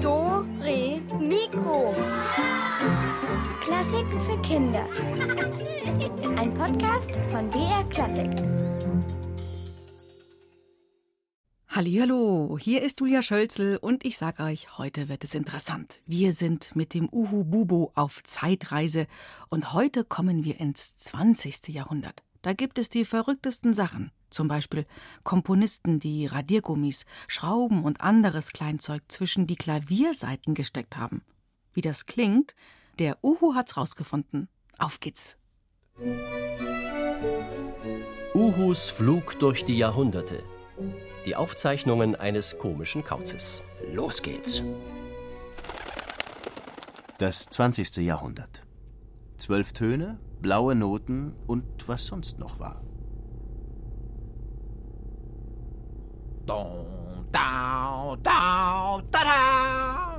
Do, Re, Mikro. Klassiken für Kinder. Ein Podcast von BR Klassik. Hallo, hier ist Julia Schölzel und ich sage euch, heute wird es interessant. Wir sind mit dem Uhu Bubo auf Zeitreise und heute kommen wir ins 20. Jahrhundert. Da gibt es die verrücktesten Sachen. Zum Beispiel Komponisten, die Radiergummis, Schrauben und anderes Kleinzeug zwischen die Klavierseiten gesteckt haben. Wie das klingt, der Uhu hat's rausgefunden. Auf geht's. Uhus Flug durch die Jahrhunderte. Die Aufzeichnungen eines komischen Kauzes. Los geht's. Das 20. Jahrhundert. Zwölf Töne, blaue Noten und was sonst noch war. Dong, dau, dau, da, da.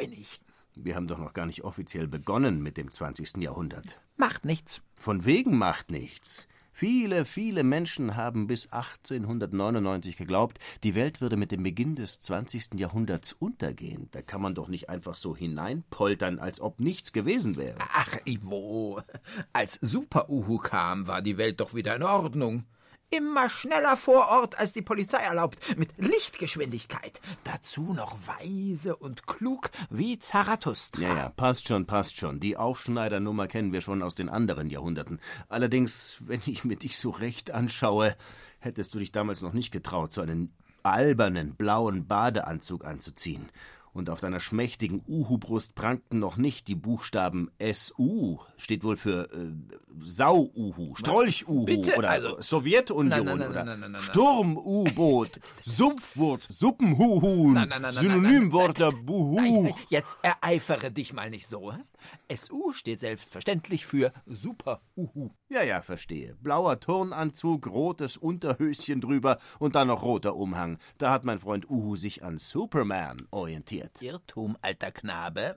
Bin ich. Wir haben doch noch gar nicht offiziell begonnen mit dem 20. Jahrhundert. Macht nichts. Von wegen macht nichts. Viele, viele Menschen haben bis 1899 geglaubt, die Welt würde mit dem Beginn des 20. Jahrhunderts untergehen. Da kann man doch nicht einfach so hineinpoltern, als ob nichts gewesen wäre. Ach, Ivo. Als Super-Uhu kam, war die Welt doch wieder in Ordnung. Immer schneller vor Ort, als die Polizei erlaubt, mit Lichtgeschwindigkeit. Dazu noch weise und klug wie Zarathustra. Ja, ja, passt schon, passt schon. Die Aufschneidernummer kennen wir schon aus den anderen Jahrhunderten. Allerdings, wenn ich mir dich so recht anschaue, hättest du dich damals noch nicht getraut, so einen albernen blauen Badeanzug anzuziehen. Und auf deiner schmächtigen Uhu-Brust prangten noch nicht die Buchstaben SU, steht wohl für äh, Sau-Uhu, Strolch-Uhu oder also- Sowjetunion Nein, nein, nein, oder. Sturm-U-Boot, Sumpfwurz, Suppenhuhun, Synonymwörter Buhu. Jetzt ereifere dich mal nicht so. hä? SU steht selbstverständlich für Super-Uhu. Ja, ja, verstehe. Blauer Turnanzug, rotes Unterhöschen drüber und dann noch roter Umhang. Da hat mein Freund Uhu sich an Superman orientiert. Irrtum, alter Knabe.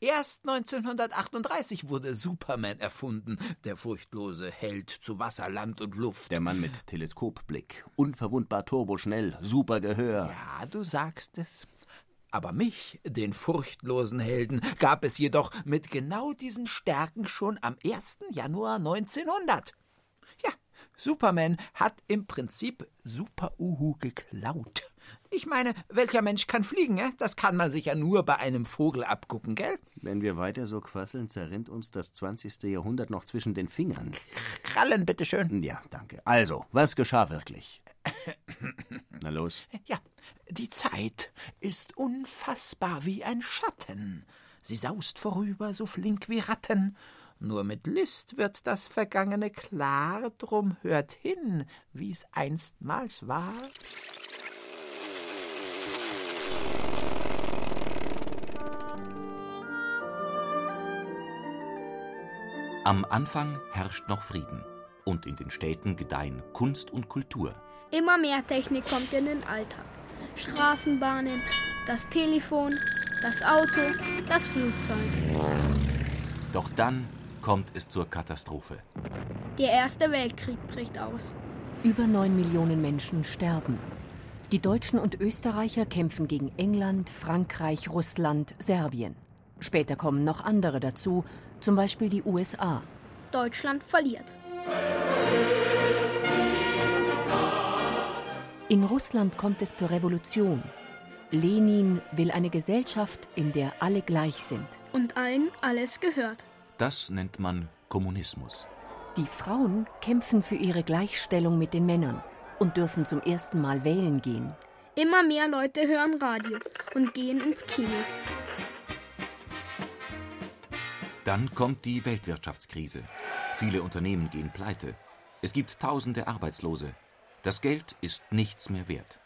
Erst 1938 wurde Superman erfunden, der furchtlose Held zu Wasser, Land und Luft. Der Mann mit Teleskopblick, unverwundbar turboschnell, super Gehör. Ja, du sagst es. Aber mich, den furchtlosen Helden, gab es jedoch mit genau diesen Stärken schon am 1. Januar 1900. Ja, Superman hat im Prinzip Super-Uhu geklaut. Ich meine, welcher Mensch kann fliegen, eh? Das kann man sich ja nur bei einem Vogel abgucken, gell? Wenn wir weiter so quasseln, zerrinnt uns das 20. Jahrhundert noch zwischen den Fingern. Krallen, bitteschön. Ja, danke. Also, was geschah wirklich? Na los. Ja, die Zeit ist unfassbar wie ein Schatten. Sie saust vorüber, so flink wie Ratten. Nur mit List wird das Vergangene klar, drum hört hin, wie's einstmals war. Am Anfang herrscht noch Frieden. Und in den Städten gedeihen Kunst und Kultur. Immer mehr Technik kommt in den Alltag. Straßenbahnen, das Telefon, das Auto, das Flugzeug. Doch dann kommt es zur Katastrophe. Der Erste Weltkrieg bricht aus. Über neun Millionen Menschen sterben. Die Deutschen und Österreicher kämpfen gegen England, Frankreich, Russland, Serbien. Später kommen noch andere dazu, zum Beispiel die USA. Deutschland verliert. In Russland kommt es zur Revolution. Lenin will eine Gesellschaft, in der alle gleich sind. Und allen alles gehört. Das nennt man Kommunismus. Die Frauen kämpfen für ihre Gleichstellung mit den Männern und dürfen zum ersten Mal wählen gehen. Immer mehr Leute hören Radio und gehen ins Kino. Dann kommt die Weltwirtschaftskrise. Viele Unternehmen gehen pleite. Es gibt tausende Arbeitslose. Das Geld ist nichts mehr wert.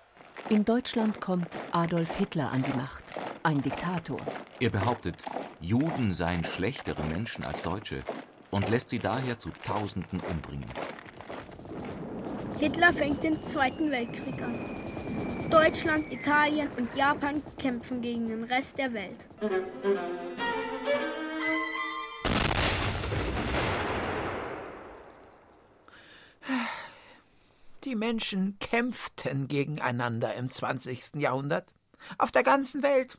In Deutschland kommt Adolf Hitler an die Macht, ein Diktator. Er behauptet, Juden seien schlechtere Menschen als Deutsche und lässt sie daher zu Tausenden umbringen. Hitler fängt den Zweiten Weltkrieg an. Deutschland, Italien und Japan kämpfen gegen den Rest der Welt. Die Menschen kämpften gegeneinander im 20. Jahrhundert. Auf der ganzen Welt.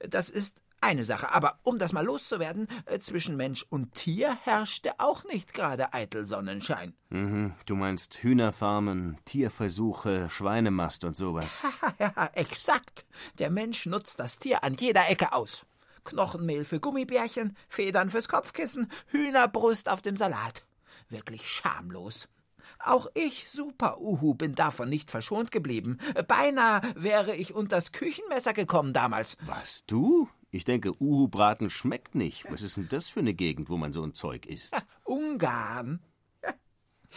Das ist eine Sache, aber um das mal loszuwerden, äh, zwischen Mensch und Tier herrschte auch nicht gerade eitel Sonnenschein. Mhm, du meinst Hühnerfarmen, Tierversuche, Schweinemast und sowas. ja, exakt. Der Mensch nutzt das Tier an jeder Ecke aus. Knochenmehl für Gummibärchen, Federn fürs Kopfkissen, Hühnerbrust auf dem Salat. Wirklich schamlos. Auch ich, Super Uhu, bin davon nicht verschont geblieben. Beinahe wäre ich unters Küchenmesser gekommen damals. Was, du? Ich denke, Uhu-Braten schmeckt nicht. Was ist denn das für eine Gegend, wo man so ein Zeug isst? Ungarn.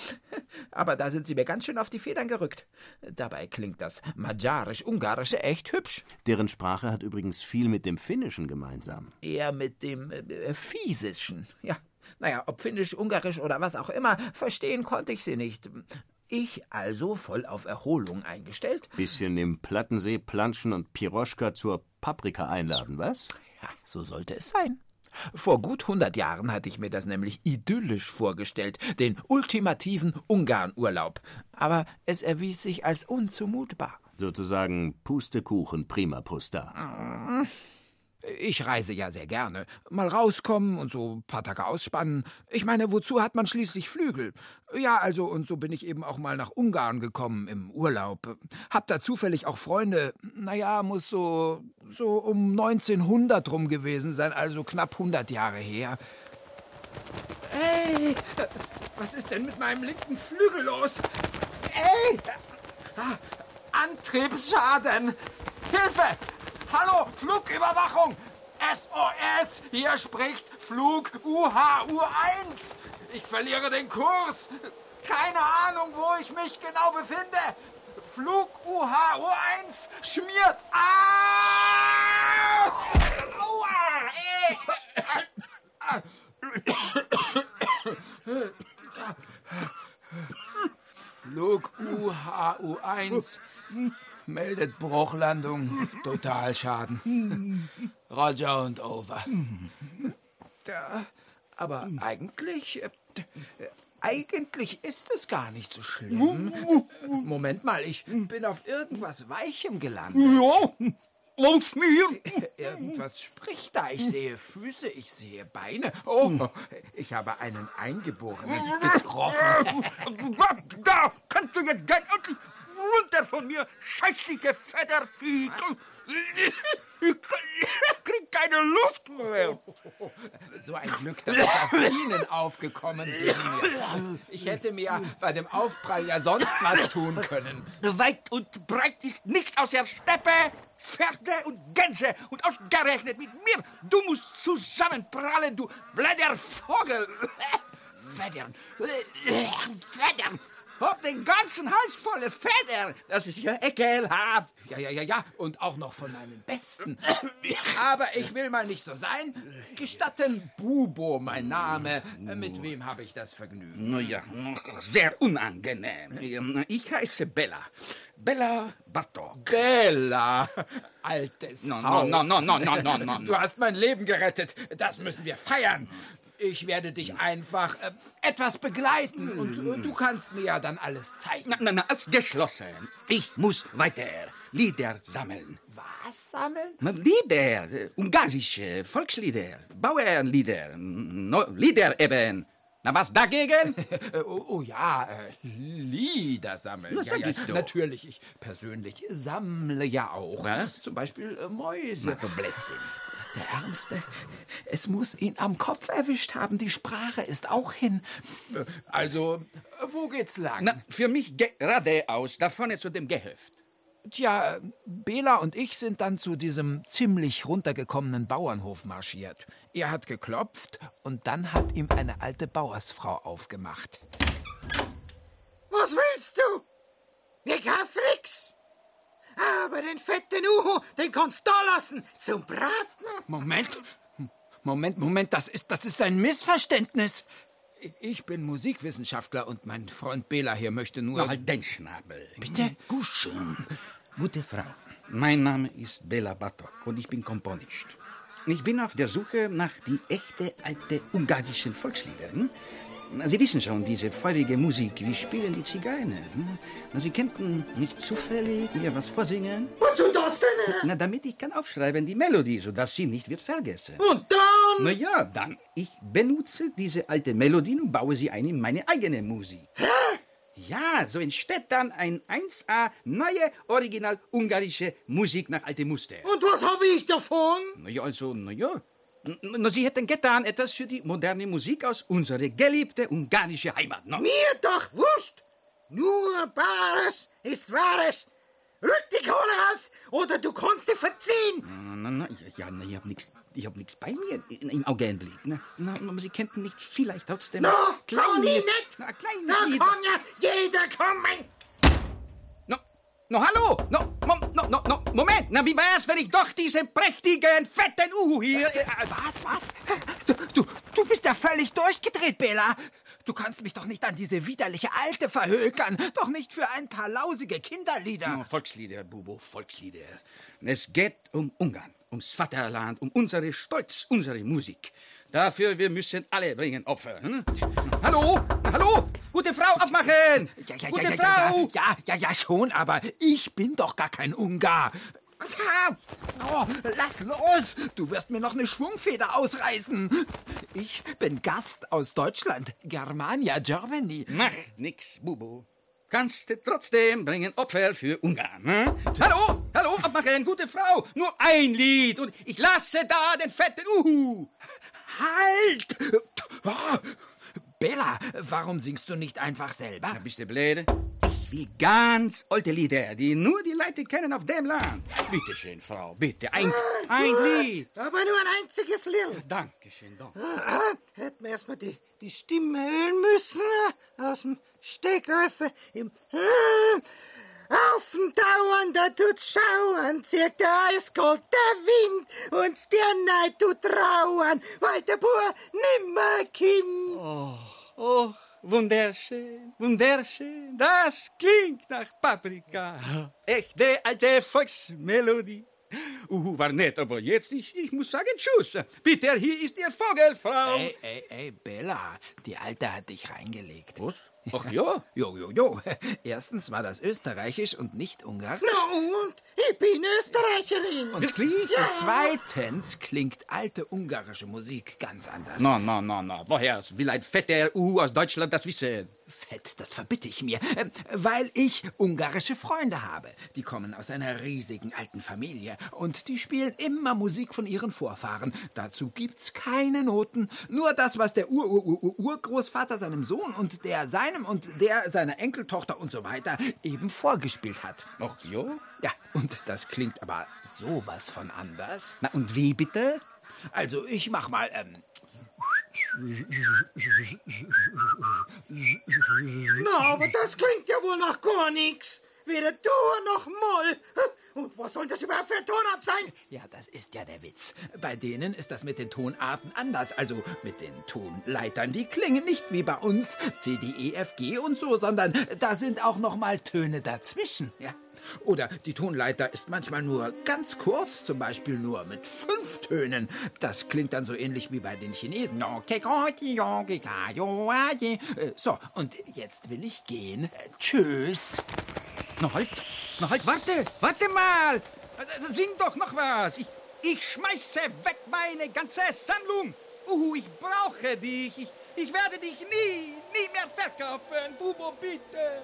Aber da sind sie mir ganz schön auf die Federn gerückt. Dabei klingt das Magyarisch-Ungarische echt hübsch. Deren Sprache hat übrigens viel mit dem Finnischen gemeinsam. Eher mit dem äh, Fiesischen. Ja, naja, ob Finnisch, Ungarisch oder was auch immer, verstehen konnte ich sie nicht. Ich also voll auf Erholung eingestellt. Bisschen im Plattensee planschen und Piroschka zur Paprika einladen, was? Ja, so sollte es sein. Vor gut hundert Jahren hatte ich mir das nämlich idyllisch vorgestellt, den ultimativen Ungarnurlaub. Aber es erwies sich als unzumutbar. Sozusagen Pustekuchen prima pusta. Ich reise ja sehr gerne. Mal rauskommen und so ein paar Tage ausspannen. Ich meine, wozu hat man schließlich Flügel? Ja, also, und so bin ich eben auch mal nach Ungarn gekommen im Urlaub. Hab da zufällig auch Freunde. Naja, muss so, so um 1900 rum gewesen sein, also knapp 100 Jahre her. Hey, was ist denn mit meinem linken Flügel los? Ey! Ah, Antriebsschaden! Hilfe! Hallo, Flugüberwachung! SOS! Hier spricht Flug UHU1! Ich verliere den Kurs! Keine Ahnung, wo ich mich genau befinde! Flug UHU1 schmiert! Ah! Aua! Flug UHU1 meldet Bruchlandung, Totalschaden. Roger und over. Da, aber eigentlich, äh, eigentlich ist es gar nicht so schlimm. Moment mal, ich bin auf irgendwas Weichem gelandet. Ja, auf mir. Irgendwas spricht da. Ich sehe Füße, ich sehe Beine. Oh, ich habe einen Eingeborenen getroffen. Da kannst du jetzt gleich runter von mir, scheißliche Federvieh. Ich krieg keine Luft mehr. So ein Glück, dass ich auf Ihnen aufgekommen bin. Ich hätte mir bei dem Aufprall ja sonst was tun können. Weit und breit ist nichts aus der Steppe. Pferde und Gänse und ausgerechnet mit mir. Du musst zusammenprallen, du blöder Vogel. Federn. Federn. Hab den ganzen Hals volle Feder. Das ist ja ekelhaft. Ja, ja, ja, ja. Und auch noch von meinen Besten. Aber ich will mal nicht so sein. Gestatten Bubo mein Name. Mit wem habe ich das Vergnügen? Na ja, sehr unangenehm. Ich heiße Bella. Bella Bartok. Bella, altes No, no, Haus. no, no, no, no, no, no. Du hast mein Leben gerettet. Das müssen wir feiern. Ich werde dich einfach äh, etwas begleiten und äh, du kannst mir ja dann alles zeigen. Na, na, na, geschlossen. Ich muss weiter Lieder sammeln. Was sammeln? Lieder, äh, ungarische Volkslieder, Bauernlieder, no, Lieder eben. Na, was dagegen? Äh, oh, oh ja, äh, Lieder sammeln. Na, ja, ja, ich. Natürlich, ich persönlich sammle ja auch. Was? Zum Beispiel äh, Mäuse. Na, so Blödsinn. Der Ärmste, es muss ihn am Kopf erwischt haben. Die Sprache ist auch hin. Also, wo geht's lang? Na, für mich geradeaus, da vorne zu dem Gehöft. Tja, Bela und ich sind dann zu diesem ziemlich runtergekommenen Bauernhof marschiert. Er hat geklopft und dann hat ihm eine alte Bauersfrau aufgemacht. Was willst du? Hab nix. Aber den fetten Uhu, den kannst du da lassen, zum Braten. Moment, Moment, Moment, das ist, das ist ein Missverständnis. Ich bin Musikwissenschaftler und mein Freund Bela hier möchte nur... Na, halt den Schnabel. Bitte? Kuschen. Gute Frau, mein Name ist Bela Batok und ich bin Komponist. Ich bin auf der Suche nach die echte alte ungarischen Volkslieder. Sie wissen schon, diese feurige Musik, wie spielen die Zigeiner. Hm? Sie könnten nicht zufällig mir was vorsingen? Du das denn? Na, damit ich kann aufschreiben die Melodie, sodass sie nicht wird vergessen. Und dann? Na ja, dann, ich benutze diese alte Melodien und baue sie ein in meine eigene Musik. Hä? Ja, so entsteht dann ein 1A neue, original ungarische Musik nach altem Muster. Und was hab ich davon? Na ja, also, na ja. Na, Sie hätten getan etwas für die moderne Musik aus unserer geliebten ungarische Heimat, no? Mir doch wurscht. Nur Bares ist Wahres. Rück die Kohle aus, oder du kannst dich verziehen. Na, na, na, ja, na, ich hab nix, ich hab nix bei mir im Augenblick. Na, na, aber Sie könnten nicht vielleicht trotzdem... No, klein nicht. Na, klein Lied- kann ja jeder kommen. No, hallo! No, no, no, no, Moment! Na, wie wär's, wenn ich doch diesen prächtigen, fetten Uhu hier... Äh, Was, was? Du, du, du bist ja völlig durchgedreht, Bela. Du kannst mich doch nicht an diese widerliche Alte verhökern. Doch nicht für ein paar lausige Kinderlieder. No, Volkslieder, Bubo, Volkslieder. Es geht um Ungarn, ums Vaterland, um unsere Stolz, unsere Musik. Dafür wir müssen alle bringen Opfer. Hm? Hallo, hallo, gute Frau, aufmachen! Ja, ja, gute ja, ja, Frau! ja, ja, ja, schon, aber ich bin doch gar kein Ungar. Oh, lass los! Du wirst mir noch eine Schwungfeder ausreißen. Ich bin Gast aus Deutschland, Germania, Germany. Mach nix, Bubo. Kannst du trotzdem bringen Opfer für Ungarn. Hm? Hallo, hallo, aufmachen, gute Frau. Nur ein Lied und ich lasse da den fetten Uhu. Halt! Oh, Bella, warum singst du nicht einfach selber? Na, bist du blöde? Ich will ganz alte Lieder, die nur die Leute kennen auf dem Land. Bitte schön, Frau, bitte, ein, ein Lied. Aber nur ein einziges Lied. Dankeschön, doch. Ah, Hätten wir erstmal die, die Stimme hören müssen. äh, Aus dem Stegreif. äh, Im Ah, auf dem Dauern, da tut's schauern, zieht der eiskalt der Wind und der Neid tut trauern, weil der Bur nimmer kommt. Oh, oh, wunderschön, wunderschön, das klingt nach Paprika. Echte alte Volksmelodie. Uhu war nett, aber jetzt, ich, ich muss sagen Tschüss. Bitte, hier ist Ihr Vogel, Frau. Ey, ey, ey, Bella, die Alte hat dich reingelegt. Was? Ach ja? Jo, jo, jo. Erstens war das österreichisch und nicht ungarisch. Na und? Ich bin Österreicherin. Und, Wirklich? und zweitens klingt alte ungarische Musik ganz anders. No, no, no, no. Woher will ein fetter Uhu aus Deutschland das wissen? Fett, das verbitte ich mir, äh, weil ich ungarische Freunde habe. Die kommen aus einer riesigen alten Familie und die spielen immer Musik von ihren Vorfahren. Dazu gibt's keine Noten, nur das, was der Ur-Ur-Ur-Urgroßvater seinem Sohn und der seinem und der seiner Enkeltochter und so weiter eben vorgespielt hat. Ach ja? Ja, und das klingt aber sowas von anders. Na und wie bitte? Also, ich mach mal, ähm, Na, aber das klingt ja wohl nach gar nichts. Weder Dur noch Moll. Und was soll das überhaupt für ein Tonart sein? Ja, das ist ja der Witz. Bei denen ist das mit den Tonarten anders. Also mit den Tonleitern. Die klingen nicht wie bei uns C, D, E, F, G und so, sondern da sind auch noch mal Töne dazwischen. Ja. Oder die Tonleiter ist manchmal nur ganz kurz, zum Beispiel nur mit fünf Tönen. Das klingt dann so ähnlich wie bei den Chinesen. Äh, So, und jetzt will ich gehen. Tschüss. Na halt, na halt, warte, warte mal. Äh, Sing doch noch was. Ich, ich schmeiße weg meine ganze Sammlung. Uhu, ich brauche dich. Ich, ich werde dich nie, nie mehr verkaufen. Bubo, bitte.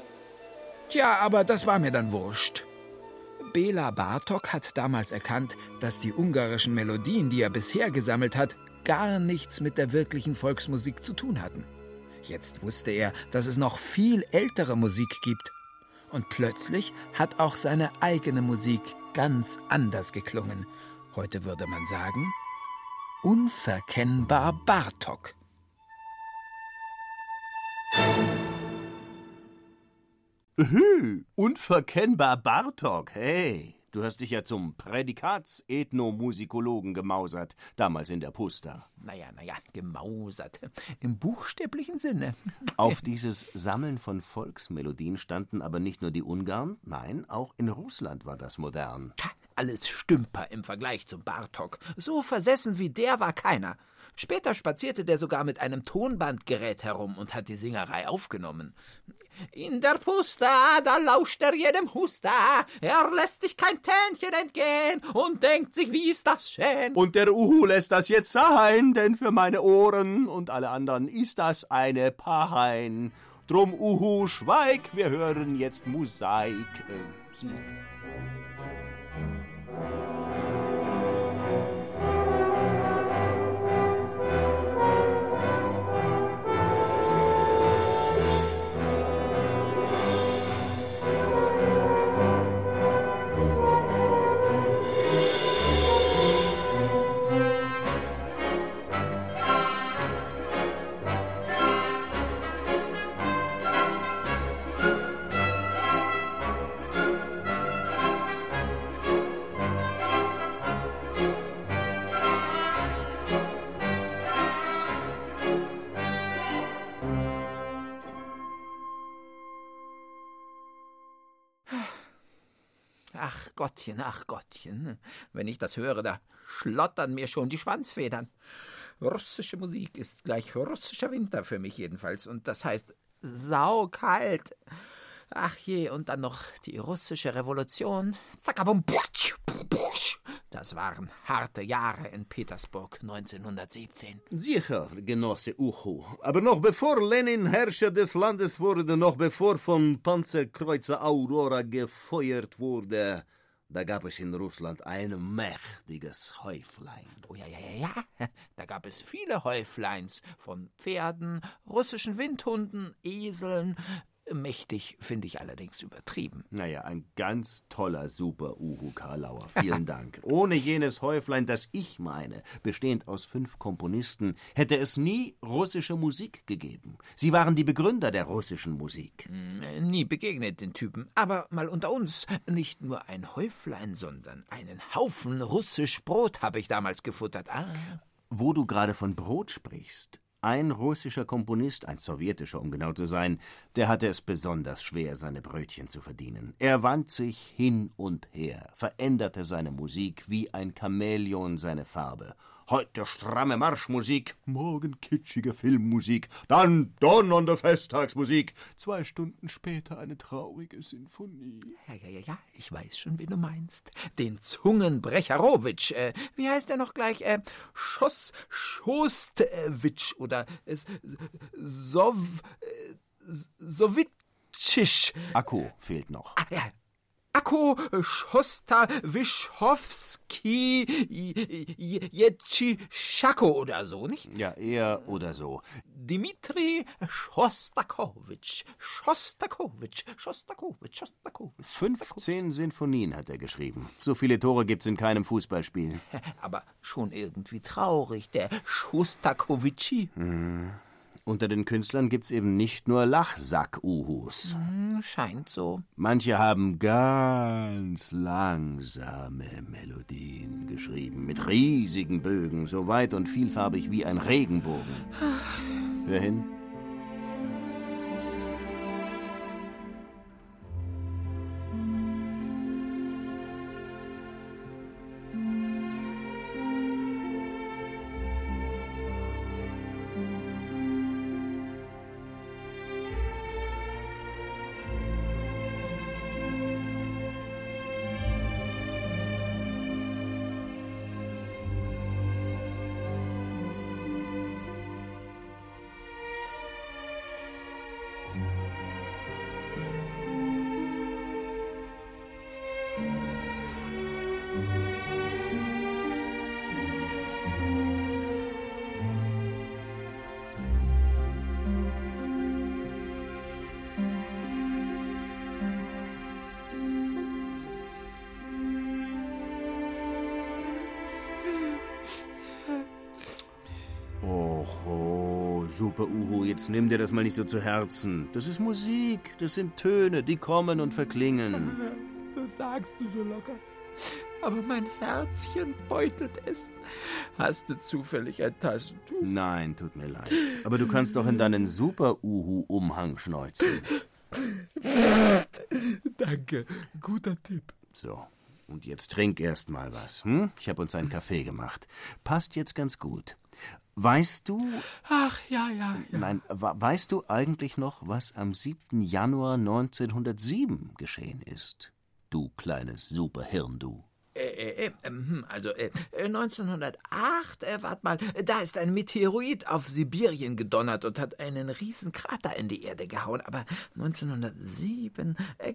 Tja, aber das war mir dann wurscht. Bela Bartok hat damals erkannt, dass die ungarischen Melodien, die er bisher gesammelt hat, gar nichts mit der wirklichen Volksmusik zu tun hatten. Jetzt wusste er, dass es noch viel ältere Musik gibt. Und plötzlich hat auch seine eigene Musik ganz anders geklungen. Heute würde man sagen, unverkennbar Bartok. Hü, unverkennbar Bartok, hey. Du hast dich ja zum Prädikats-Ethnomusikologen gemausert, damals in der Pusta. Naja, naja, gemausert. Im buchstäblichen Sinne. Auf dieses Sammeln von Volksmelodien standen aber nicht nur die Ungarn, nein, auch in Russland war das modern. Alles Stümper im Vergleich zum Bartok. So versessen wie der war keiner. Später spazierte der sogar mit einem Tonbandgerät herum und hat die Singerei aufgenommen. In der Pusta, da lauscht er jedem Husta, er lässt sich kein Tänchen entgehen und denkt sich, wie ist das schön. Und der Uhu lässt das jetzt sein, denn für meine Ohren und alle anderen ist das eine Pahein. Drum Uhu, schweig, wir hören jetzt Mosaik. Äh, Musik. Gottchen, ach Gottchen, wenn ich das höre, da schlottern mir schon die Schwanzfedern. Russische Musik ist gleich russischer Winter für mich jedenfalls, und das heißt saukalt. Ach je, und dann noch die russische Revolution. Zackabum, putsch, putsch. Das waren harte Jahre in Petersburg 1917. Sicher, Genosse Uhu. Aber noch bevor Lenin Herrscher des Landes wurde, noch bevor von Panzerkreuzer Aurora gefeuert wurde, da gab es in Russland ein mächtiges Häuflein. Oh ja, ja, ja, ja. Da gab es viele Häufleins von Pferden, russischen Windhunden, Eseln. Mächtig finde ich allerdings übertrieben. Naja, ein ganz toller Super Uhu Karlauer. Vielen Dank. Ohne jenes Häuflein, das ich meine, bestehend aus fünf Komponisten, hätte es nie russische Musik gegeben. Sie waren die Begründer der russischen Musik. Hm, Nie begegnet den Typen. Aber mal unter uns, nicht nur ein Häuflein, sondern einen Haufen russisch Brot habe ich damals gefuttert. Ah. Wo du gerade von Brot sprichst, ein russischer Komponist, ein sowjetischer, um genau zu sein, der hatte es besonders schwer, seine Brötchen zu verdienen. Er wand sich hin und her, veränderte seine Musik wie ein Chamäleon seine Farbe. Heute stramme Marschmusik, morgen kitschige Filmmusik, dann donnernde Festtagsmusik, zwei Stunden später eine traurige Sinfonie. Ja, ja, ja, ja, ich weiß schon, wen du meinst. Den Zungenbrecherowitsch. Äh, wie heißt er noch gleich? Äh, Schoss, Schostwitsch oder äh, Sov, äh, Sowitschisch. Akku fehlt noch. Ah, ja. Akko Schostawischowski Jetschako oder so, nicht? Ja, eher oder so. Dimitri Schostakowitsch. Schostakowitsch. Schostakowitsch. Schostakowitsch. 15 Sinfonien hat er geschrieben. So viele Tore gibt's in keinem Fußballspiel. Aber schon irgendwie traurig, der Schostakowitschi. Hm. Unter den Künstlern gibt's eben nicht nur Lachsack-Uhus. Hm, scheint so. Manche haben ganz langsame Melodien geschrieben, mit riesigen Bögen, so weit und vielfarbig wie ein Regenbogen. Hör hin. Super, Uhu, jetzt nimm dir das mal nicht so zu Herzen. Das ist Musik, das sind Töne, die kommen und verklingen. Das sagst du so locker. Aber mein Herzchen beutelt es. Hast du zufällig ein Taschentuch? Nein, tut mir leid. Aber du kannst doch in deinen Super-Uhu-Umhang schneuzen. Danke, guter Tipp. So, und jetzt trink erst mal was. Hm? Ich habe uns einen Kaffee gemacht. Passt jetzt ganz gut. Weißt du. Ach, ja, ja, ja. Nein, weißt du eigentlich noch, was am 7. Januar 1907 geschehen ist? Du kleines Superhirn, du. Äh, äh, äh, ähm, also äh, 1908, äh, wart mal, da ist ein Meteorit auf Sibirien gedonnert und hat einen riesen Krater in die Erde gehauen. Aber 1907 äh,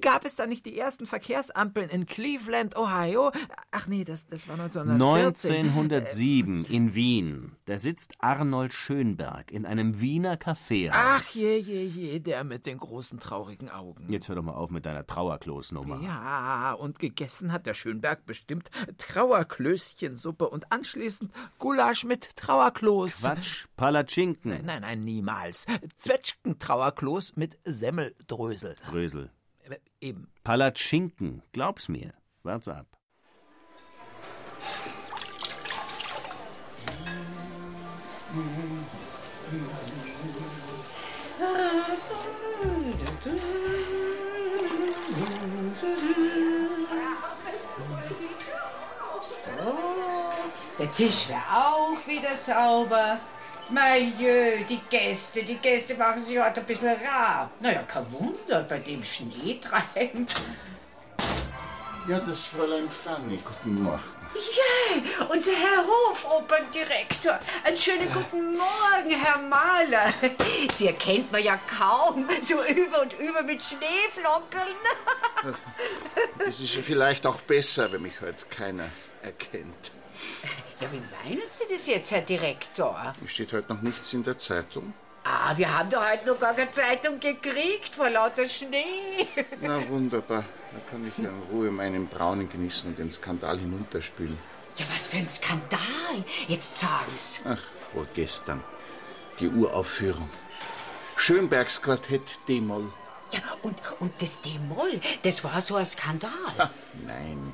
gab es da nicht die ersten Verkehrsampeln in Cleveland, Ohio? Ach nee, das, das war 1914. 1907 in Wien. Da sitzt Arnold Schönberg in einem Wiener Kaffeehaus. Ach je, je, je, der mit den großen traurigen Augen. Jetzt hör doch mal auf mit deiner Trauerklosnummer. Ja, und gegessen hat der Schönberg Schönberg bestimmt Trauerklößchensuppe und anschließend Gulasch mit Trauerkloß. Quatsch, Palatschinken. Nein, nein, nein, niemals. Zwetschgen-Trauerkloß mit Semmeldrösel. Drösel. Äh, eben. Palatschinken, glaub's mir. Wart's ab. Der Tisch wäre auch wieder sauber. Mein Jö, die Gäste, die Gäste machen sich heute ein bisschen rar. Naja, kein Wunder bei dem Schneetreiben. Ja, das Fräulein Fanny, guten Morgen. Ja, unser Herr Hofoperndirektor. Einen schönen guten Morgen, Herr Mahler. Sie erkennt man ja kaum, so über und über mit Schneeflockeln. Das ist ja vielleicht auch besser, wenn mich heute keiner erkennt. Ja, wie meinen Sie das jetzt, Herr Direktor? Steht heute noch nichts in der Zeitung? Ah, wir haben doch heute noch gar keine Zeitung gekriegt vor lauter Schnee. Na wunderbar. Da kann ich ja in Ruhe meinen Braunen genießen und den Skandal hinunterspülen. Ja, was für ein Skandal. Jetzt sagen's. Ach, vorgestern. Die Uraufführung. Schönbergs Quartett D-Moll. Ja, und, und das D-Moll, das war so ein Skandal. Ha, nein,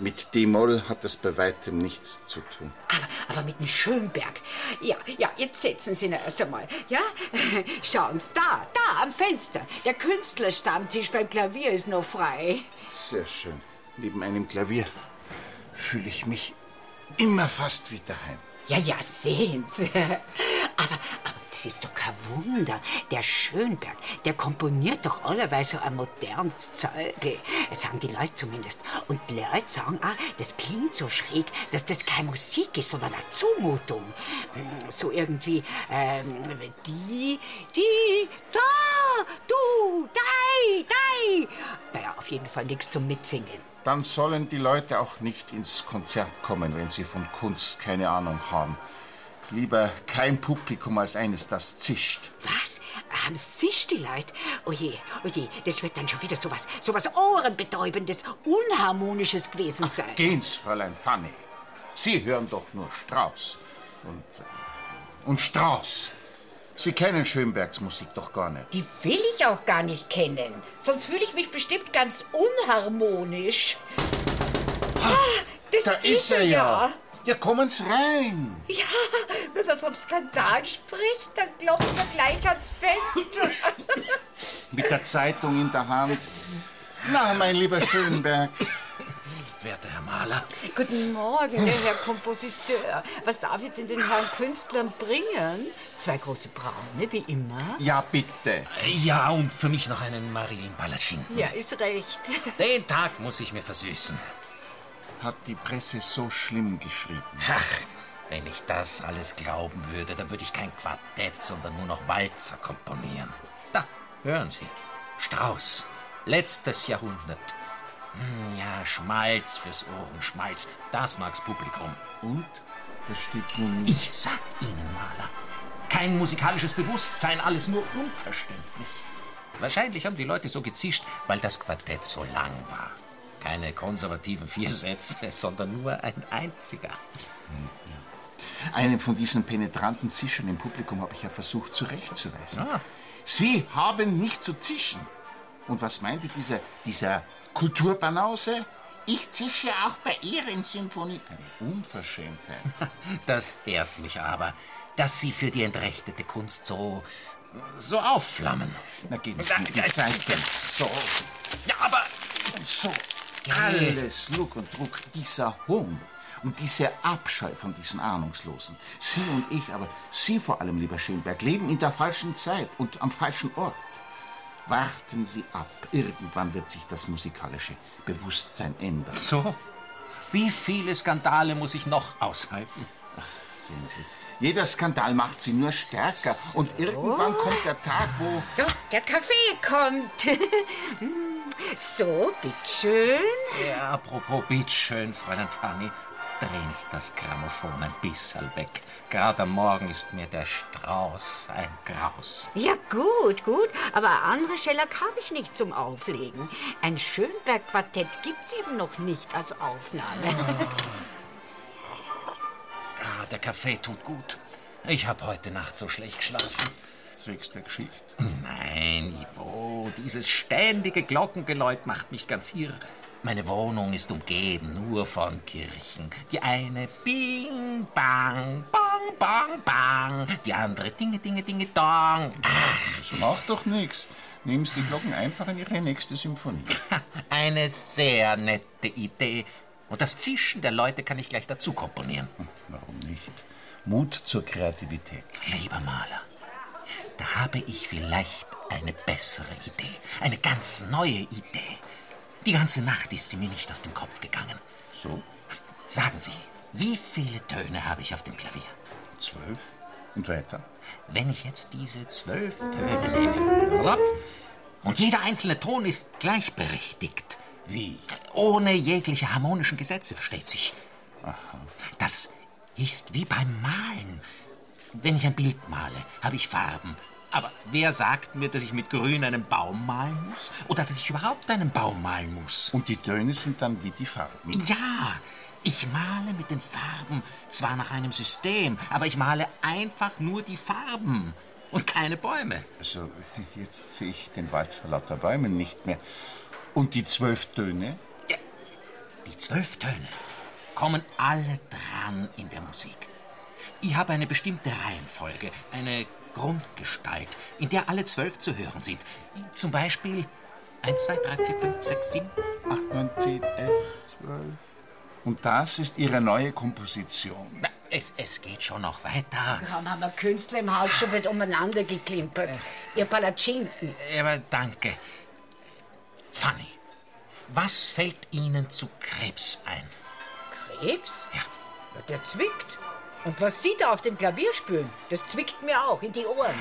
mit D-Moll hat das bei weitem nichts zu tun. Aber, aber mit dem Schönberg. Ja, ja, jetzt setzen Sie ihn erst einmal. Ja, schauen Sie, da, da am Fenster. Der Künstlerstammtisch beim Klavier ist noch frei. Sehr schön. Neben einem Klavier fühle ich mich immer fast wie daheim. Ja, ja, sehen Sie. Aber, aber das ist doch kein Wunder. Der Schönberg, der komponiert doch allerweise so ein modernes Zeug. Sagen die Leute zumindest. Und die Leute sagen auch, das klingt so schräg, dass das keine Musik ist, sondern eine Zumutung. Hm, so irgendwie, ähm, die, die, da, du, dei, dei. Naja, auf jeden Fall nichts zum Mitsingen. Dann sollen die Leute auch nicht ins Konzert kommen, wenn sie von Kunst keine Ahnung haben. Lieber kein Publikum als eines, das zischt. Was? Haben's zischt die Leute? Oje, oje, das wird dann schon wieder sowas, sowas Ohrenbetäubendes, Unharmonisches gewesen sein. Gehen's, Fräulein Fanny. Sie hören doch nur Strauß. Und, und Strauß. Sie kennen Schönbergs Musik doch gar nicht. Die will ich auch gar nicht kennen. Sonst fühle ich mich bestimmt ganz unharmonisch. Ah, das Da ist er ja. Ja, kommen's rein. Ja, wenn man vom Skandal spricht, dann klopft man gleich ans Fenster. Mit der Zeitung in der Hand. Na, mein lieber Schönberg. Werter Herr Maler. Guten Morgen, der Herr Kompositeur. Was darf ich denn den Herrn Künstlern bringen? Zwei große Braune, wie immer. Ja, bitte. Ja, und für mich noch einen Marillenpalatschinken. Ja, ist recht. Den Tag muss ich mir versüßen. Hat die Presse so schlimm geschrieben? Ach, wenn ich das alles glauben würde, dann würde ich kein Quartett, sondern nur noch Walzer komponieren. Da, hören Sie. Strauß. Letztes Jahrhundert. Hm, ja, Schmalz fürs Ohrenschmalz. Das mag's Publikum. Und? Das steht nun nicht. Ich sag Ihnen, Maler. Kein musikalisches Bewusstsein, alles nur Unverständnis. Wahrscheinlich haben die Leute so gezischt, weil das Quartett so lang war. Keine konservativen vier Sätze, sondern nur ein einziger. Einen von diesen penetranten Zischern im Publikum habe ich ja versucht zurechtzuweisen. Ah. Sie haben nicht zu zischen. Und was meinte dieser, dieser Kulturbanause? Ich zische auch bei Ihren Symphonie. Eine Unverschämtheit. Das ehrt mich aber, dass Sie für die entrechtete Kunst so. so aufflammen. Na, gehen Sie mit die Seite. So. Ja, aber. So. Alles Lug und Druck, dieser Hohn und dieser Abscheu von diesen Ahnungslosen. Sie und ich, aber Sie vor allem, lieber Schönberg, leben in der falschen Zeit und am falschen Ort. Warten Sie ab. Irgendwann wird sich das musikalische Bewusstsein ändern. So? Wie viele Skandale muss ich noch aushalten? Sehen Sie, jeder Skandal macht Sie nur stärker. Und irgendwann kommt der Tag, wo... So, der Kaffee kommt. so, bitteschön. Ja, apropos bitteschön, Fräulein Fanny. Drehen Sie das Grammophon ein bisschen weg. Gerade am Morgen ist mir der Strauß ein Graus. Ja, gut, gut. Aber andere Schellack habe ich nicht zum Auflegen. Ein Schönberg-Quartett gibt's eben noch nicht als Aufnahme. Ah, der Kaffee tut gut. Ich habe heute Nacht so schlecht geschlafen. Zwecks der Geschichte. Nein, Ivo, dieses ständige Glockengeläut macht mich ganz irr. Meine Wohnung ist umgeben nur von Kirchen. Die eine Bing, Bang, Bang, Bang, Bang. Die andere Dinge, Dinge, Dinge, Dong. Ach, Das macht doch nichts. Sie die Glocken einfach in Ihre nächste Symphonie. eine sehr nette Idee. Und das Zischen der Leute kann ich gleich dazu komponieren. Warum nicht? Mut zur Kreativität. Lieber Maler, da habe ich vielleicht eine bessere Idee. Eine ganz neue Idee. Die ganze Nacht ist sie mir nicht aus dem Kopf gegangen. So? Sagen Sie, wie viele Töne habe ich auf dem Klavier? Zwölf. Und weiter? Wenn ich jetzt diese zwölf Töne nehme. Und jeder einzelne Ton ist gleichberechtigt. Wie? Ohne jegliche harmonischen Gesetze, versteht sich. Aha. Das ist wie beim Malen. Wenn ich ein Bild male, habe ich Farben. Aber wer sagt mir, dass ich mit Grün einen Baum malen muss? Oder dass ich überhaupt einen Baum malen muss? Und die Töne sind dann wie die Farben. Ja, ich male mit den Farben zwar nach einem System, aber ich male einfach nur die Farben und keine Bäume. Also, jetzt sehe ich den Wald vor lauter Bäumen nicht mehr. Und die zwölf Töne? Die zwölf Töne kommen alle dran in der Musik. Ich habe eine bestimmte Reihenfolge, eine Grundgestalt, in der alle zwölf zu hören sind. Zum Beispiel 1, 2, 3, 4, 5, 6, 7. 8, 9, 10, 11, 12. Und das ist Ihre neue Komposition. Na, es, es geht schon noch weiter. Kaum haben wir Künstler im Haus schon wird umeinander geklimpert. Ihr Palatschinken. Aber danke. Fanny, was fällt Ihnen zu Krebs ein? Krebs? Ja. Ja, Der zwickt. Und was Sie da auf dem Klavier spülen, das zwickt mir auch in die Ohren.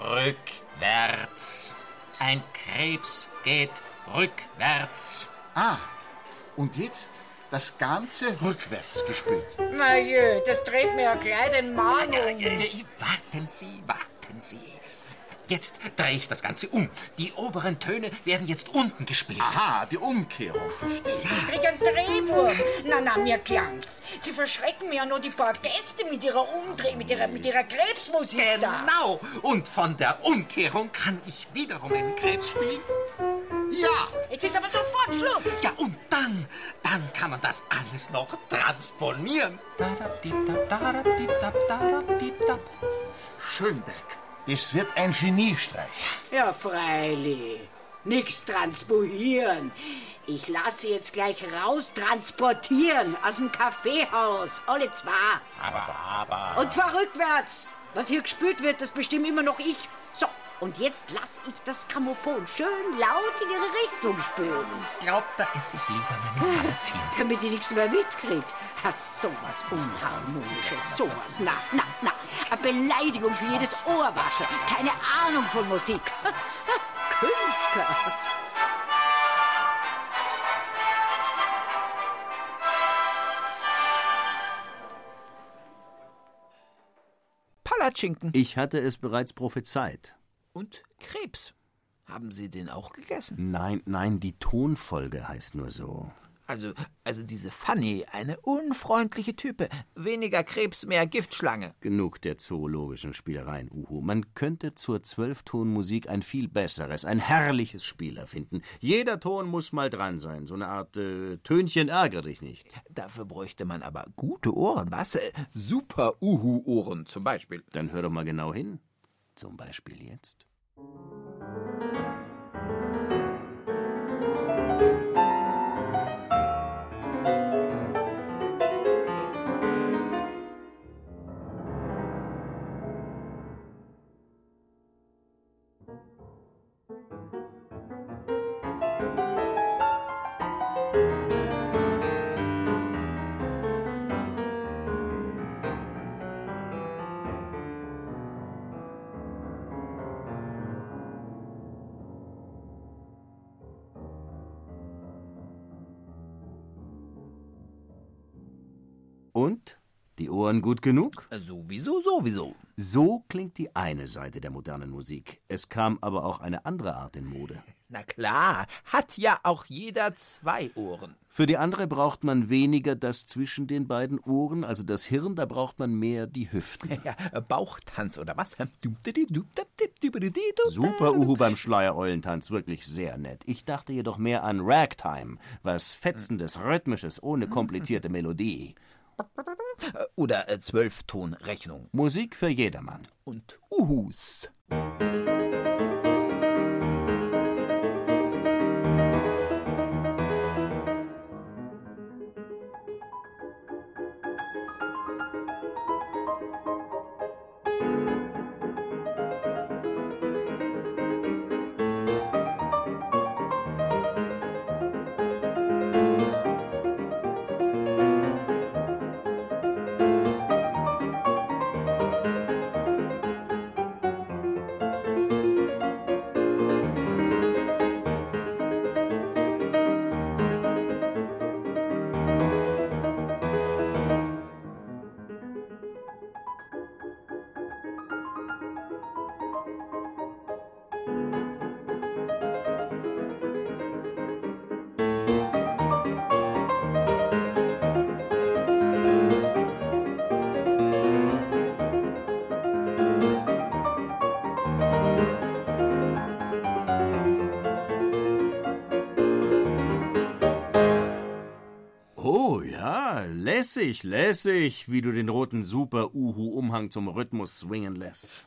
Rückwärts. Ein Krebs geht rückwärts. Ah, und jetzt das Ganze rückwärts gespielt. Na jö, das dreht mir ja gleich den Magen um. Warten Sie, warten Sie. Jetzt drehe ich das Ganze um. Die oberen Töne werden jetzt unten gespielt. Aha, die Umkehrung, verstehe. Ich krieg einen Drehwurm. Na, na, mir klangt's. Sie verschrecken mir ja nur die paar Gäste mit ihrer Umdreh, mit ihrer, mit ihrer Krebsmusik da. Genau. Und von der Umkehrung kann ich wiederum einen Krebs spielen. Ja. Jetzt ist aber sofort Schluss. Ja, und dann, dann kann man das alles noch transponieren. Schönberg, das wird ein Geniestreich. Ja, freilich. Nix transponieren. Ich lasse jetzt gleich raus transportieren aus dem Kaffeehaus. Alle zwei. Aber, aber. Und zwar rückwärts. Was hier gespült wird, das bestimme immer noch ich. Und jetzt lasse ich das Grammophon schön laut in ihre Richtung spielen. Ich glaube, da esse ich lieber meine Palatine. Damit sie nichts mehr mitkriegt. Hast sowas Unharmonisches, sowas. Na, na, na. Eine Beleidigung für jedes Ohrwaschel. Keine Ahnung von Musik. Künstler. Palatschinken. Ich hatte es bereits prophezeit. Und Krebs. Haben Sie den auch gegessen? Nein, nein, die Tonfolge heißt nur so. Also, also diese Fanny, eine unfreundliche Type. Weniger Krebs, mehr Giftschlange. Genug der zoologischen Spielereien, Uhu. Man könnte zur Zwölftonmusik ein viel besseres, ein herrliches Spiel erfinden. Jeder Ton muss mal dran sein. So eine Art äh, Tönchen ärgere dich nicht. Dafür bräuchte man aber gute Ohren, was? Äh, Super Uhu-Ohren zum Beispiel. Dann hör doch mal genau hin. Zum Beispiel jetzt. Gut genug? Sowieso, sowieso. So klingt die eine Seite der modernen Musik. Es kam aber auch eine andere Art in Mode. Na klar, hat ja auch jeder zwei Ohren. Für die andere braucht man weniger das zwischen den beiden Ohren, also das Hirn, da braucht man mehr die Hüften. Ja, Bauchtanz oder was? Super Uhu beim Schleiereulentanz, wirklich sehr nett. Ich dachte jedoch mehr an Ragtime, was Fetzendes, Rhythmisches, ohne komplizierte Melodie. Oder äh, Zwölftonrechnung. Musik für jedermann. Und Uhus. Lässig, lässig, wie du den roten Super-Uhu-Umhang zum Rhythmus swingen lässt.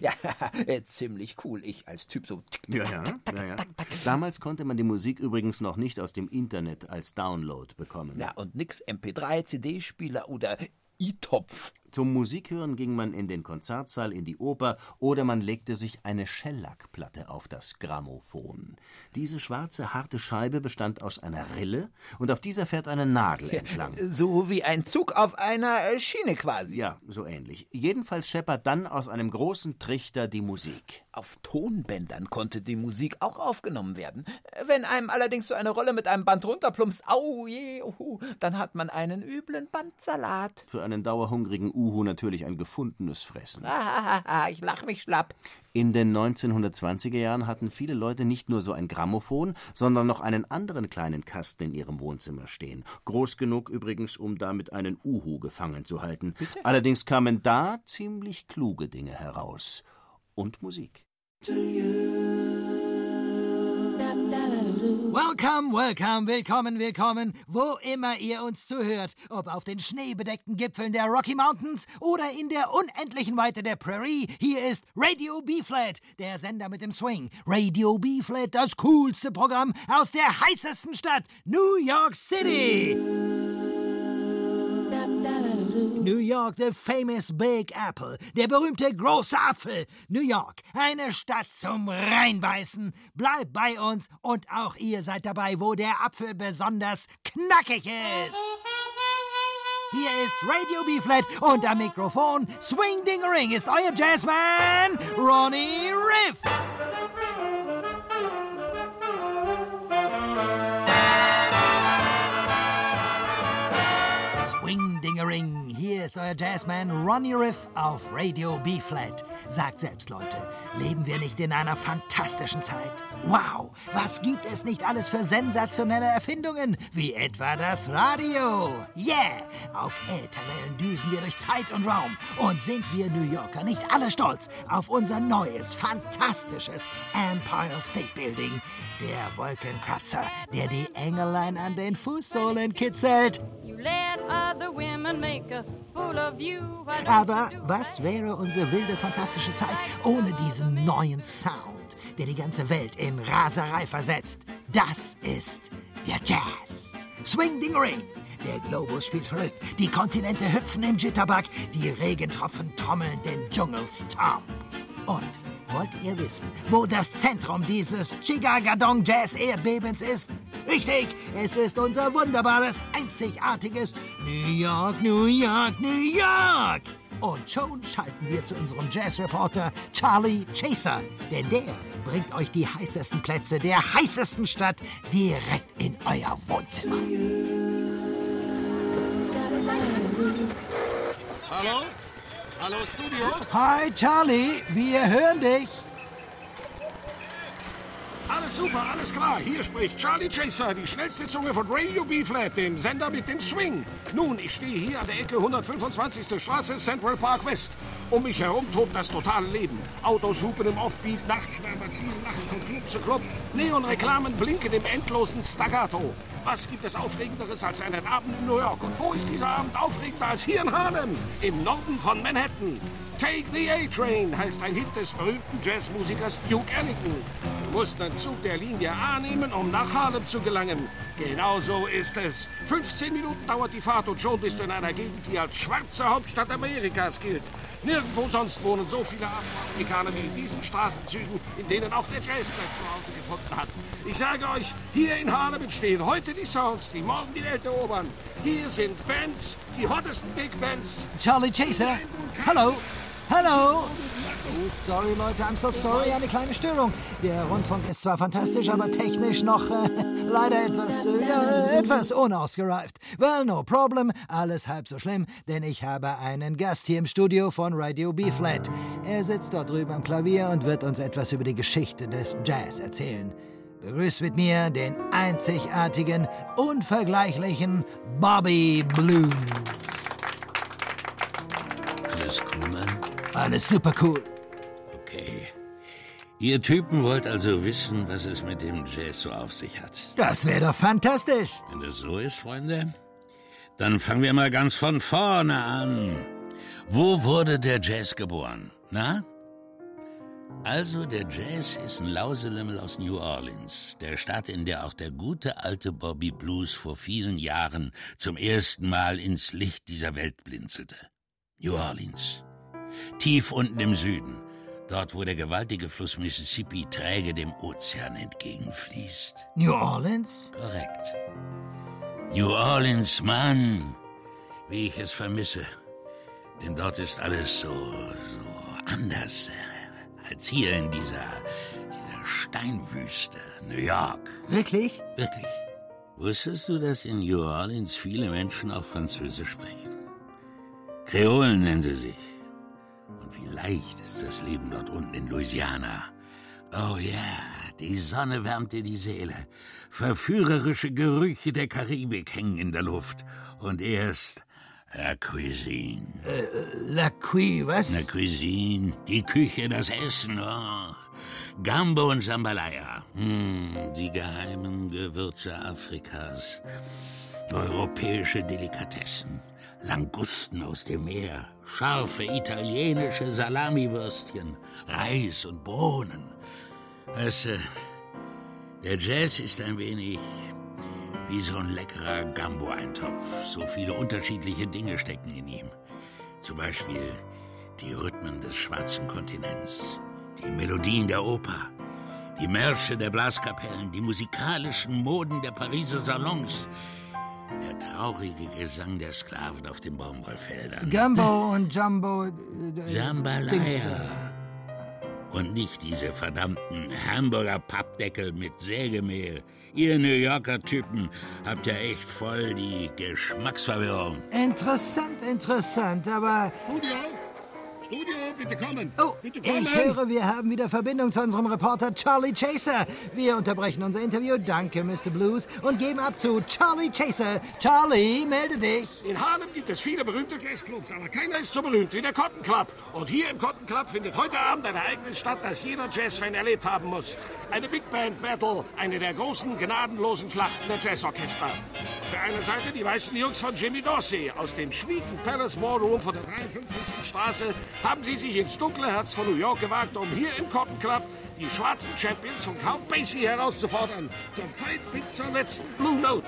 Ja, äh, ziemlich cool. Ich als Typ so. Ja, ja, ja, ja. Damals konnte man die Musik übrigens noch nicht aus dem Internet als Download bekommen. Ja, und nix MP3, CD-Spieler oder i-Topf. Zum Musikhören ging man in den Konzertsaal, in die Oper oder man legte sich eine Schellackplatte auf das Grammophon. Diese schwarze, harte Scheibe bestand aus einer Rille und auf dieser fährt eine Nadel entlang. So wie ein Zug auf einer äh, Schiene quasi. Ja, so ähnlich. Jedenfalls scheppert dann aus einem großen Trichter die Musik. Auf Tonbändern konnte die Musik auch aufgenommen werden. Wenn einem allerdings so eine Rolle mit einem Band runterplumpst, au je, uhu, dann hat man einen üblen Bandsalat. Für einen dauerhungrigen Uhu natürlich ein gefundenes Fressen. Ah, ich lach mich schlapp. In den 1920er Jahren hatten viele Leute nicht nur so ein Grammophon, sondern noch einen anderen kleinen Kasten in ihrem Wohnzimmer stehen. Groß genug übrigens, um damit einen Uhu gefangen zu halten. Bitte? Allerdings kamen da ziemlich kluge Dinge heraus. Und Musik. Welcome, welcome, willkommen, willkommen, wo immer ihr uns zuhört, ob auf den schneebedeckten Gipfeln der Rocky Mountains oder in der unendlichen Weite der Prairie, hier ist Radio B-Flat, der Sender mit dem Swing. Radio B-Flat, das coolste Programm aus der heißesten Stadt, New York City. New York, the famous Big Apple, der berühmte große Apfel. New York, eine Stadt zum Reinbeißen. Bleibt bei uns und auch ihr seid dabei, wo der Apfel besonders knackig ist. Hier ist Radio B-Flat und am Mikrofon Swing Ding Ring ist euer Jazzman Ronnie Riff. Swing Dingering, hier ist euer Jazzman Ronnie Riff auf Radio B-Flat. Sagt selbst, Leute, leben wir nicht in einer fantastischen Zeit? Wow, was gibt es nicht alles für sensationelle Erfindungen, wie etwa das Radio? Yeah, auf Ätherwellen düsen wir durch Zeit und Raum. Und sind wir New Yorker nicht alle stolz auf unser neues, fantastisches Empire State Building? Der Wolkenkratzer, der die Engelein an den Fußsohlen kitzelt. Aber was wäre unsere wilde, fantastische Zeit ohne diesen neuen Sound, der die ganze Welt in Raserei versetzt? Das ist der Jazz. Swing Ding Ring. Der Globus spielt verrückt. Die Kontinente hüpfen im Jitterbug. Die Regentropfen trommeln den Dschungelstomp. Und wollt ihr wissen, wo das Zentrum dieses Chigagadong Jazz Erdbebens ist? Richtig, es ist unser wunderbares, einzigartiges New York, New York, New York. Und schon schalten wir zu unserem Jazzreporter Charlie Chaser, denn der bringt euch die heißesten Plätze der heißesten Stadt direkt in euer Wohnzimmer. Hallo? Hallo, Studio? Hi Charlie, wir hören dich. Alles super, alles klar. Hier spricht Charlie Chaser, die schnellste Zunge von Radio B-Flat, dem Sender mit dem Swing. Nun, ich stehe hier an der Ecke 125. Straße Central Park West. Um mich herum tobt das totale Leben. Autos hupen im Offbeat, Nachtschwärmer ziehen lachen von Club zu Club. Neonreklamen blinken im endlosen Staccato. Was gibt es Aufregenderes als einen Abend in New York? Und wo ist dieser Abend aufregender als hier in Harlem, im Norden von Manhattan? Take the A-Train heißt ein Hit des berühmten Jazzmusikers Duke Ellington. Du musst einen Zug der Linie A nehmen, um nach Harlem zu gelangen. Genau so ist es. 15 Minuten dauert die Fahrt und schon bist du in einer Gegend, die als schwarze Hauptstadt Amerikas gilt. Nirgendwo sonst wohnen so viele Afroamerikaner wie in diesen Straßenzügen, in denen auch der Jazz sein Zuhause gefunden hat. Ich sage euch, hier in Harlem entstehen heute die Sounds, die morgen die Welt erobern. Hier sind Bands, die hottesten Big Bands. Charlie Chaser, hallo, hallo. Oh, sorry Leute, I'm so sorry, eine kleine Störung. Der Rundfunk ist zwar fantastisch, aber technisch noch äh, leider etwas, äh, etwas unausgereift. Well, no problem, alles halb so schlimm, denn ich habe einen Gast hier im Studio von Radio B-Flat. Er sitzt dort drüben am Klavier und wird uns etwas über die Geschichte des Jazz erzählen. Begrüßt mit mir den einzigartigen, unvergleichlichen Bobby Blue. Alles cool, Mann? Alles super cool. Okay. Ihr Typen wollt also wissen, was es mit dem Jazz so auf sich hat. Das wäre doch fantastisch. Wenn das so ist, Freunde, dann fangen wir mal ganz von vorne an. Wo wurde der Jazz geboren? Na? Also, der Jazz ist ein Lauselemmel aus New Orleans, der Stadt, in der auch der gute alte Bobby Blues vor vielen Jahren zum ersten Mal ins Licht dieser Welt blinzelte. New Orleans. Tief unten im Süden, dort wo der gewaltige Fluss Mississippi träge dem Ozean entgegenfließt. New Orleans? Korrekt. New Orleans, Mann, wie ich es vermisse. Denn dort ist alles so, so anders äh, als hier in dieser, dieser Steinwüste, New York. Wirklich? Wirklich. Wusstest du, dass in New Orleans viele Menschen auch Französisch sprechen? Kreolen nennen sie sich. Und wie leicht ist das Leben dort unten in Louisiana. Oh ja, die Sonne wärmt dir die Seele. Verführerische Gerüche der Karibik hängen in der Luft. Und erst La Cuisine. Äh, La Cui, was? La Cuisine, die Küche, das Essen. Oh. Gambo und Jambalaya. Hm, die geheimen Gewürze Afrikas. Europäische Delikatessen. Langusten aus dem Meer. Scharfe italienische Salamiwürstchen. Reis und Bohnen. Weißt du, der Jazz ist ein wenig wie so ein leckerer Gambo-Eintopf. So viele unterschiedliche Dinge stecken in ihm. Zum Beispiel die Rhythmen des schwarzen Kontinents, die Melodien der Oper, die Märsche der Blaskapellen, die musikalischen Moden der Pariser Salons, der traurige Gesang der Sklaven auf den Baumwollfeldern. Gambo und Jumbo. Äh, Jambalaya. Und nicht diese verdammten Hamburger Pappdeckel mit Sägemehl. Ihr New Yorker Typen habt ja echt voll die Geschmacksverwirrung. Interessant, interessant, aber. Studio! Studio, bitte kommen! Oh, bitte kommen! ich höre, wir haben wieder Verbindung zu unserem Reporter Charlie Chaser. Wir unterbrechen unser Interview, danke, Mr. Blues, und geben ab zu Charlie Chaser. Charlie, melde dich. In Harlem gibt es viele berühmte Jazzclubs, aber keiner ist so berühmt wie der Cotton Club. Und hier im Cotton Club findet heute Abend ein Ereignis statt, das jeder Jazzfan erlebt haben muss. Eine Big Band Battle, eine der großen, gnadenlosen Schlachten der Jazzorchester. Auf der einen Seite die weißen Jungs von Jimmy Dorsey aus dem schwiegen Palace Ballroom von der 53. Straße haben sie sich ins dunkle Herz von New York gewagt, um hier im Cotton Club die schwarzen Champions von Count Basie herauszufordern. Zum Fight bis zur letzten Blue Note.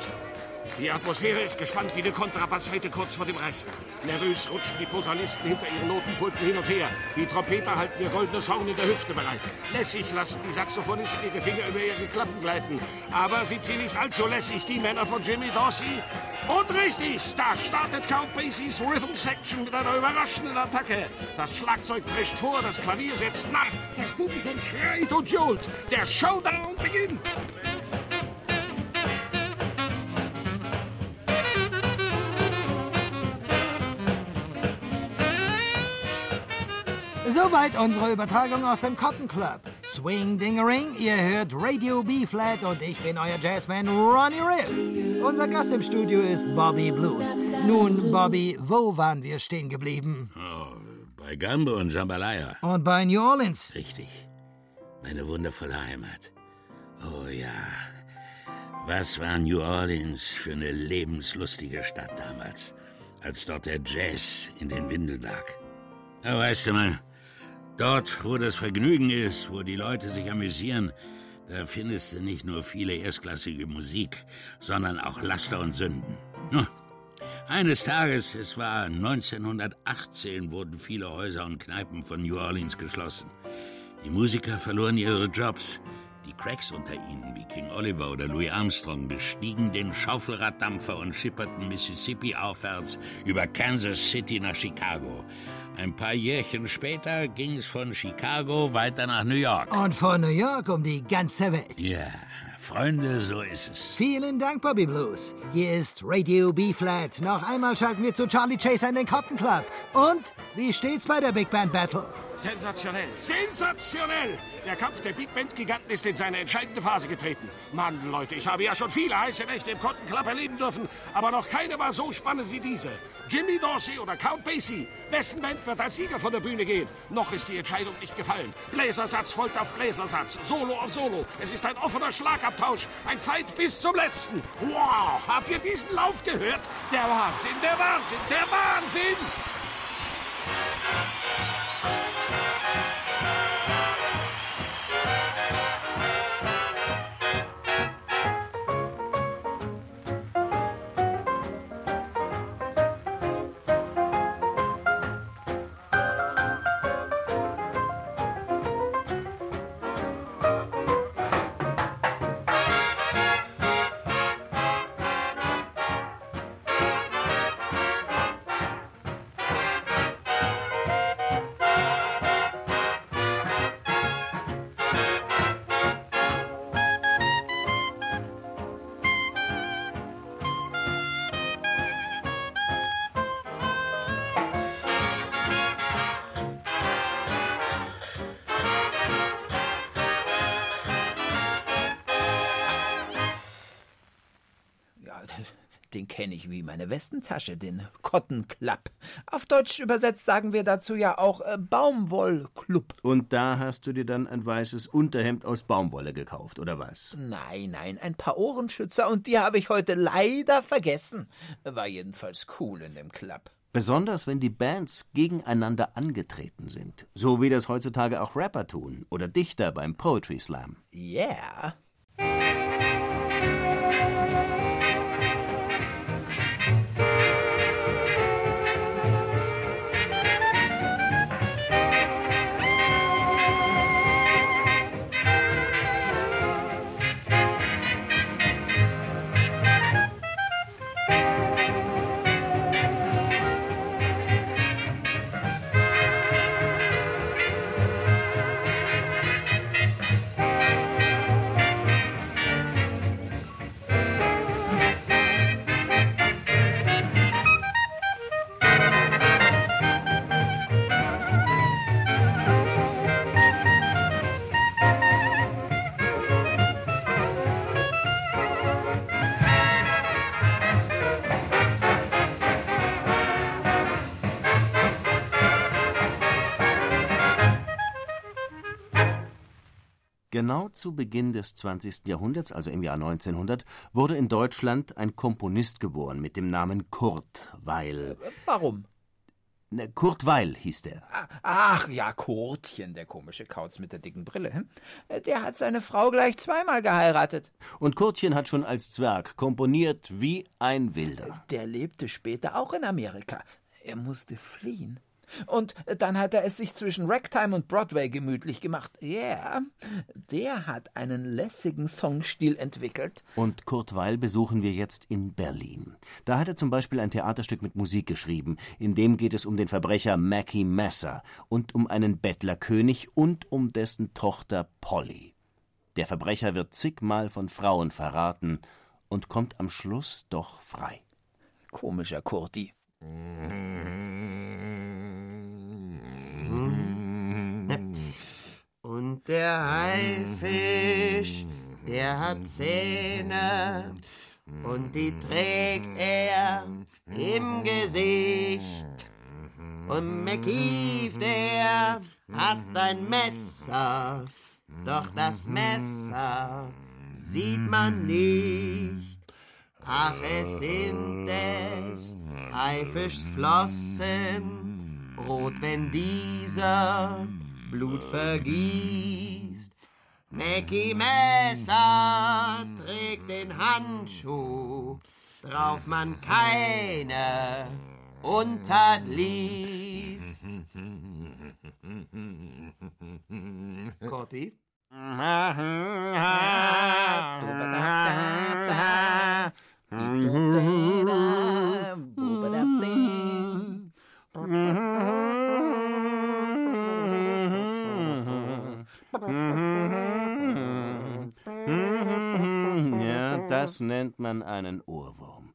Die Atmosphäre ist gespannt wie eine Kontrabassseite kurz vor dem Reißen. Nervös rutschen die Posaunisten hinter ihren Notenpulten hin und her. Die Trompeter halten ihr goldenes Horn in der Hüfte bereit. Lässig lassen die Saxophonisten ihre Finger über ihre Klappen gleiten. Aber sind sie nicht allzu lässig, die Männer von Jimmy Dorsey? Und richtig, da startet Count Basies Rhythm Section mit einer überraschenden Attacke. Das Schlagzeug prescht vor, das Klavier setzt nach, das Publikum schreit und johlt. Der Showdown beginnt. Soweit unsere Übertragung aus dem Cotton Club. Swing Dingering, ihr hört Radio B-Flat und ich bin euer Jazzman Ronnie Riff. Unser Gast im Studio ist Bobby Blues. Nun, Bobby, wo waren wir stehen geblieben? Oh, bei Gambo und Jambalaya. Und bei New Orleans. Richtig. Meine wundervolle Heimat. Oh ja. Was war New Orleans für eine lebenslustige Stadt damals, als dort der Jazz in den Windeln lag. Ja, weißt du mal, dort, wo das Vergnügen ist, wo die Leute sich amüsieren, da findest du nicht nur viele erstklassige Musik, sondern auch Laster und Sünden. Nun, eines Tages, es war 1918, wurden viele Häuser und Kneipen von New Orleans geschlossen. Die Musiker verloren ihre Jobs. Die Cracks unter ihnen, wie King Oliver oder Louis Armstrong, bestiegen den Schaufelraddampfer und schipperten Mississippi aufwärts über Kansas City nach Chicago. Ein paar Jährchen später ging es von Chicago weiter nach New York. Und von New York um die ganze Welt. Ja, Freunde, so ist es. Vielen Dank, Bobby Blues. Hier ist Radio B-Flat. Noch einmal schalten wir zu Charlie Chaser in den Cotton Club. Und wie steht's bei der Big Band Battle? Sensationell, sensationell! Der Kampf der Big Band Giganten ist in seine entscheidende Phase getreten. Mann, Leute, ich habe ja schon viele heiße Nächte im Cotton Club erleben dürfen, aber noch keine war so spannend wie diese. Jimmy Dorsey oder Count Basie, wessen Band wird als Sieger von der Bühne gehen? Noch ist die Entscheidung nicht gefallen. Bläsersatz folgt auf Bläsersatz, Solo auf Solo. Es ist ein offener Schlagabtausch, ein Fight bis zum letzten. Wow, habt ihr diesen Lauf gehört? Der Wahnsinn, der Wahnsinn, der Wahnsinn! Meine Westentasche, den Cotton Club. Auf Deutsch übersetzt sagen wir dazu ja auch äh, Baumwollclub. Und da hast du dir dann ein weißes Unterhemd aus Baumwolle gekauft, oder was? Nein, nein, ein paar Ohrenschützer und die habe ich heute leider vergessen. War jedenfalls cool in dem Club. Besonders wenn die Bands gegeneinander angetreten sind. So wie das heutzutage auch Rapper tun oder Dichter beim Poetry Slam. Yeah. Genau zu Beginn des 20. Jahrhunderts, also im Jahr 1900, wurde in Deutschland ein Komponist geboren mit dem Namen Kurt Weil. Warum? Ne, Kurt Weil hieß der. Ach ja, Kurtchen, der komische Kauz mit der dicken Brille. hm? Der hat seine Frau gleich zweimal geheiratet. Und Kurtchen hat schon als Zwerg komponiert wie ein Wilder. Der lebte später auch in Amerika. Er musste fliehen. Und dann hat er es sich zwischen Ragtime und Broadway gemütlich gemacht. Ja, yeah, der hat einen lässigen Songstil entwickelt. Und Kurt Weil besuchen wir jetzt in Berlin. Da hat er zum Beispiel ein Theaterstück mit Musik geschrieben. In dem geht es um den Verbrecher Mackie Messer und um einen Bettlerkönig und um dessen Tochter Polly. Der Verbrecher wird zigmal von Frauen verraten und kommt am Schluss doch frei. Komischer Kurti. Und der Haifisch, der hat Zähne und die trägt er im Gesicht. Und McKeef, der hat ein Messer, doch das Messer sieht man nicht. Ach, es sind es Haifischs Flossen, rot, wenn dieser Blut vergießt. Mackie Messer trägt den Handschuh, drauf man keine Untat liest. Corti? Ja, das nennt man einen Ohrwurm.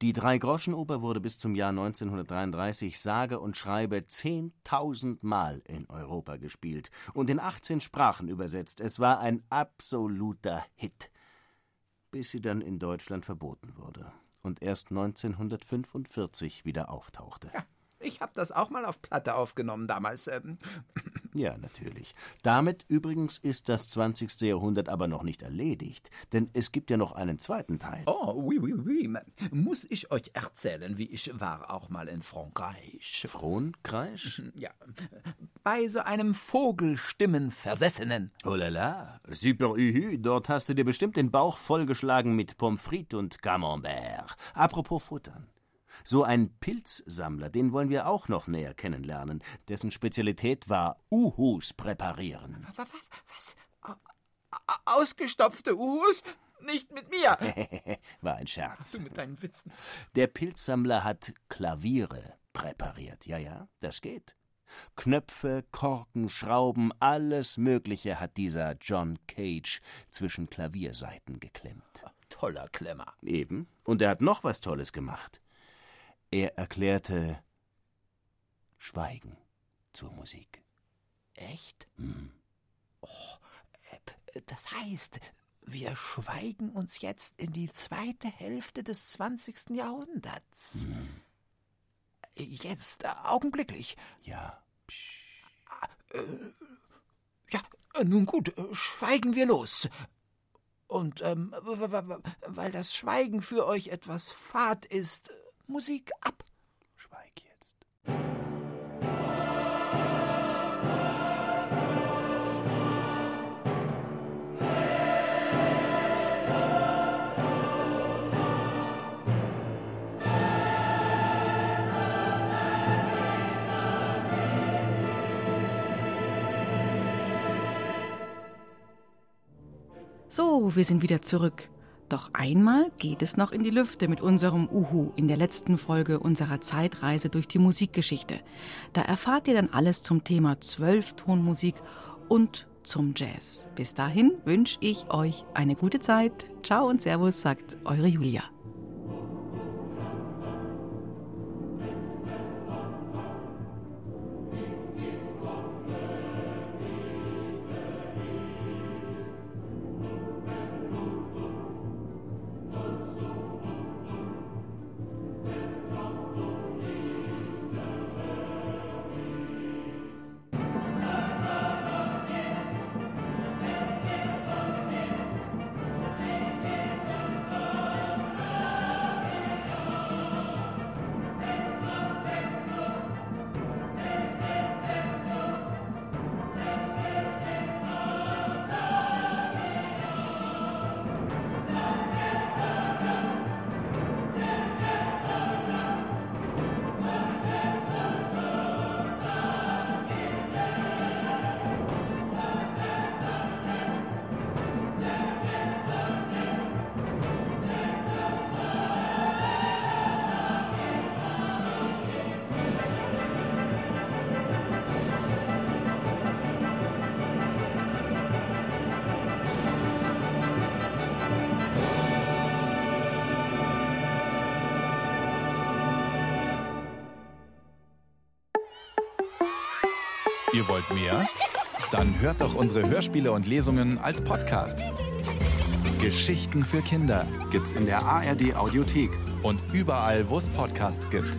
Die Drei-Groschen-Oper wurde bis zum Jahr 1933 sage und schreibe 10.000 Mal in Europa gespielt und in 18 Sprachen übersetzt. Es war ein absoluter Hit, bis sie dann in Deutschland verboten wurde und erst 1945 wieder auftauchte. Ich habe das auch mal auf Platte aufgenommen damals. Ähm, Ja, natürlich. Damit übrigens ist das 20. Jahrhundert aber noch nicht erledigt, denn es gibt ja noch einen zweiten Teil. Oh, oui, oui, oui. Muss ich euch erzählen, wie ich war auch mal in Frankreich. Frankreich? Ja, bei so einem Vogelstimmenversessenen. Oh la la, super uhü, dort hast du dir bestimmt den Bauch vollgeschlagen mit Pommes frites und Camembert. Apropos Futtern. So ein Pilzsammler, den wollen wir auch noch näher kennenlernen. Dessen Spezialität war Uhus präparieren. Was? Ausgestopfte Uhus? Nicht mit mir. War ein Scherz. Du mit deinen Witzen. Der Pilzsammler hat Klaviere präpariert. Ja, ja, das geht. Knöpfe, Korken, Schrauben, alles Mögliche hat dieser John Cage zwischen Klavierseiten geklemmt. Toller Klemmer. Eben. Und er hat noch was Tolles gemacht. Er erklärte Schweigen zur Musik. Echt? Hm. Oh, das heißt, Wir schweigen uns jetzt in die zweite Hälfte des 20. Jahrhunderts. Jetzt, äh, augenblicklich. Ja. Äh, ja, nun gut, schweigen wir los. Und ähm, weil das Schweigen für euch etwas fad ist, Musik ab. Schweig jetzt. So, wir sind wieder zurück. Doch einmal geht es noch in die Lüfte mit unserem Uhu in der letzten Folge unserer Zeitreise durch die Musikgeschichte. Da erfahrt ihr dann alles zum Thema Zwölftonmusik und zum Jazz. Bis dahin wünsche ich euch eine gute Zeit. Ciao und Servus, sagt eure Julia. Hört doch unsere Hörspiele und Lesungen als Podcast. Geschichten für Kinder gibt's in der ARD Audiothek und überall, wo es Podcasts gibt.